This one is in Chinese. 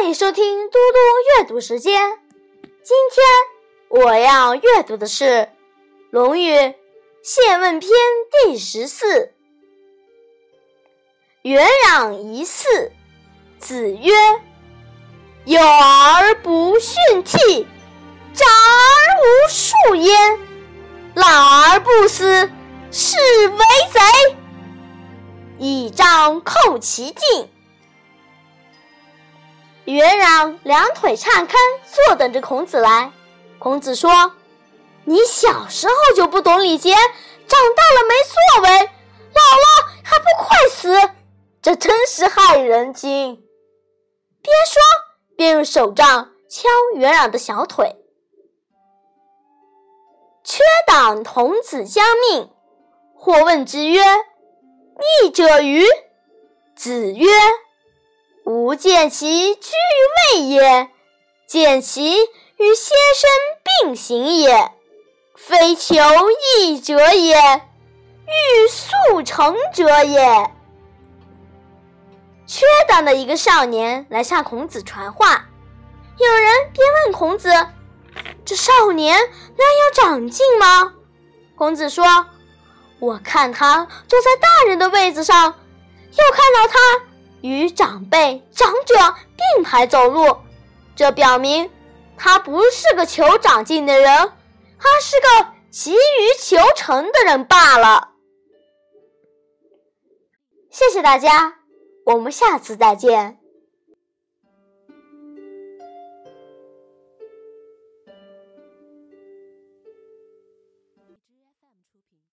欢迎收听嘟嘟阅读时间。今天我要阅读的是《论语·谢问篇》第十四。元壤一嗣，子曰：“有而不训悌，长而无术焉，老而不死，是为贼。”以杖扣其颈。元攘两腿岔开，坐等着孔子来。孔子说：“你小时候就不懂礼节，长大了没作为，老了还不快死，这真是害人精。”边说边用手杖敲元攘的小腿。缺党童子将命，或问之曰：“逆者于？”子曰。吾见其居于位也，见其与先生并行也，非求义者也，欲速成者也。缺党的一个少年来向孔子传话，有人便问孔子：“这少年能有长进吗？”孔子说：“我看他坐在大人的位子上，又看到他。”与长辈、长者并排走路，这表明他不是个求长进的人，他是个急于求成的人罢了。谢谢大家，我们下次再见。